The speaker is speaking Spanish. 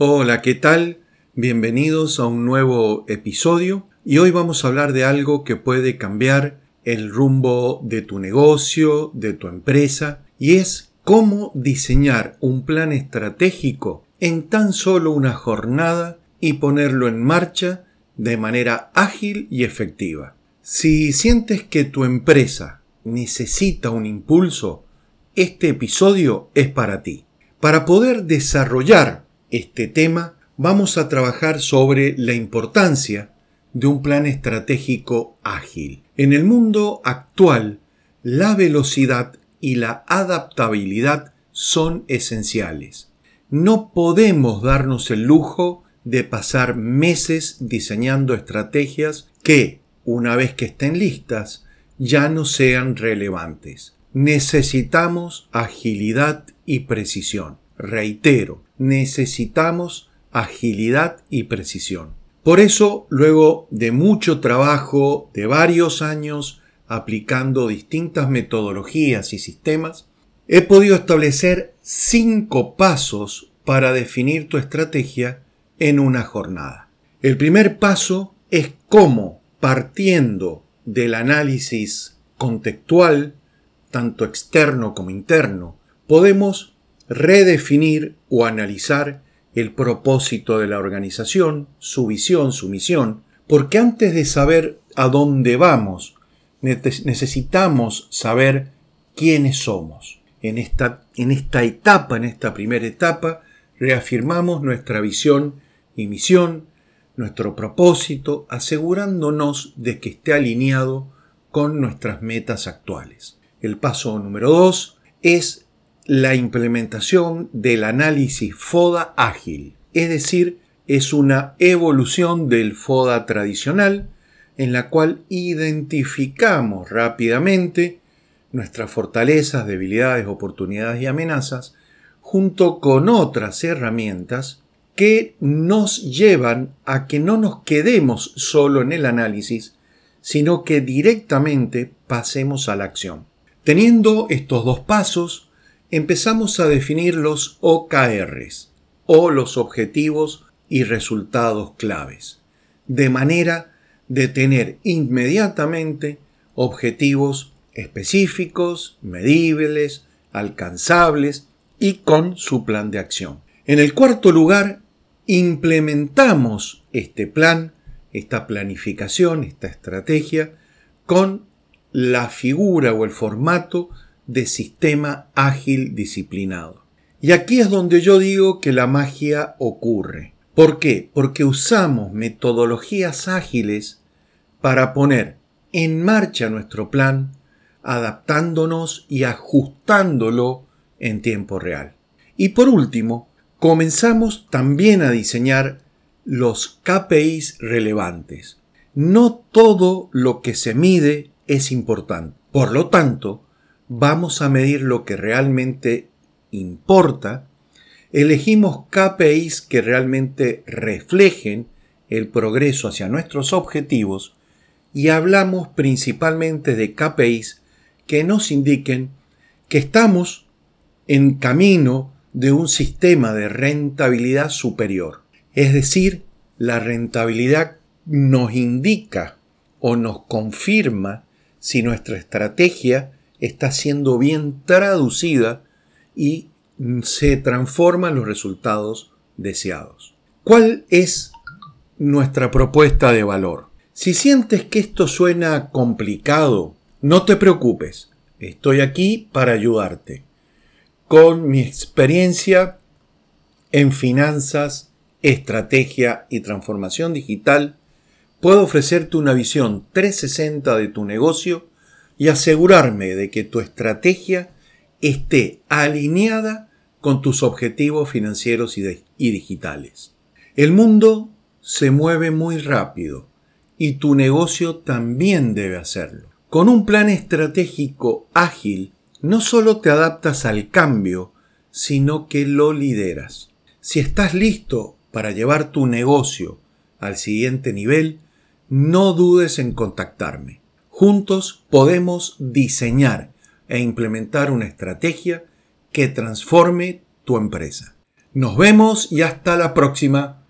Hola, ¿qué tal? Bienvenidos a un nuevo episodio y hoy vamos a hablar de algo que puede cambiar el rumbo de tu negocio, de tu empresa, y es cómo diseñar un plan estratégico en tan solo una jornada y ponerlo en marcha de manera ágil y efectiva. Si sientes que tu empresa necesita un impulso, este episodio es para ti. Para poder desarrollar este tema, vamos a trabajar sobre la importancia de un plan estratégico ágil. En el mundo actual, la velocidad y la adaptabilidad son esenciales. No podemos darnos el lujo de pasar meses diseñando estrategias que, una vez que estén listas, ya no sean relevantes. Necesitamos agilidad y precisión. Reitero, necesitamos agilidad y precisión. Por eso, luego de mucho trabajo, de varios años aplicando distintas metodologías y sistemas, he podido establecer cinco pasos para definir tu estrategia en una jornada. El primer paso es cómo, partiendo del análisis contextual, tanto externo como interno, podemos redefinir o analizar el propósito de la organización, su visión, su misión, porque antes de saber a dónde vamos, necesitamos saber quiénes somos. En esta, en esta etapa, en esta primera etapa, reafirmamos nuestra visión y misión, nuestro propósito, asegurándonos de que esté alineado con nuestras metas actuales. El paso número dos es la implementación del análisis FODA ágil, es decir, es una evolución del FODA tradicional en la cual identificamos rápidamente nuestras fortalezas, debilidades, oportunidades y amenazas junto con otras herramientas que nos llevan a que no nos quedemos solo en el análisis, sino que directamente pasemos a la acción. Teniendo estos dos pasos, empezamos a definir los OKRs o los objetivos y resultados claves, de manera de tener inmediatamente objetivos específicos, medibles, alcanzables y con su plan de acción. En el cuarto lugar, implementamos este plan, esta planificación, esta estrategia, con la figura o el formato de sistema ágil disciplinado. Y aquí es donde yo digo que la magia ocurre. ¿Por qué? Porque usamos metodologías ágiles para poner en marcha nuestro plan, adaptándonos y ajustándolo en tiempo real. Y por último, comenzamos también a diseñar los KPIs relevantes. No todo lo que se mide es importante. Por lo tanto, vamos a medir lo que realmente importa, elegimos KPIs que realmente reflejen el progreso hacia nuestros objetivos y hablamos principalmente de KPIs que nos indiquen que estamos en camino de un sistema de rentabilidad superior. Es decir, la rentabilidad nos indica o nos confirma si nuestra estrategia está siendo bien traducida y se transforman los resultados deseados. ¿Cuál es nuestra propuesta de valor? Si sientes que esto suena complicado, no te preocupes. Estoy aquí para ayudarte. Con mi experiencia en finanzas, estrategia y transformación digital, puedo ofrecerte una visión 360 de tu negocio y asegurarme de que tu estrategia esté alineada con tus objetivos financieros y, digitales. El mundo se mueve muy rápido y tu negocio también debe hacerlo. Con un plan estratégico ágil, no solo te adaptas al cambio, sino que lo lideras. Si estás listo para llevar tu negocio al siguiente nivel, no dudes en contactarme. Juntos podemos diseñar e implementar una estrategia que transforme tu empresa. Nos vemos y hasta la próxima.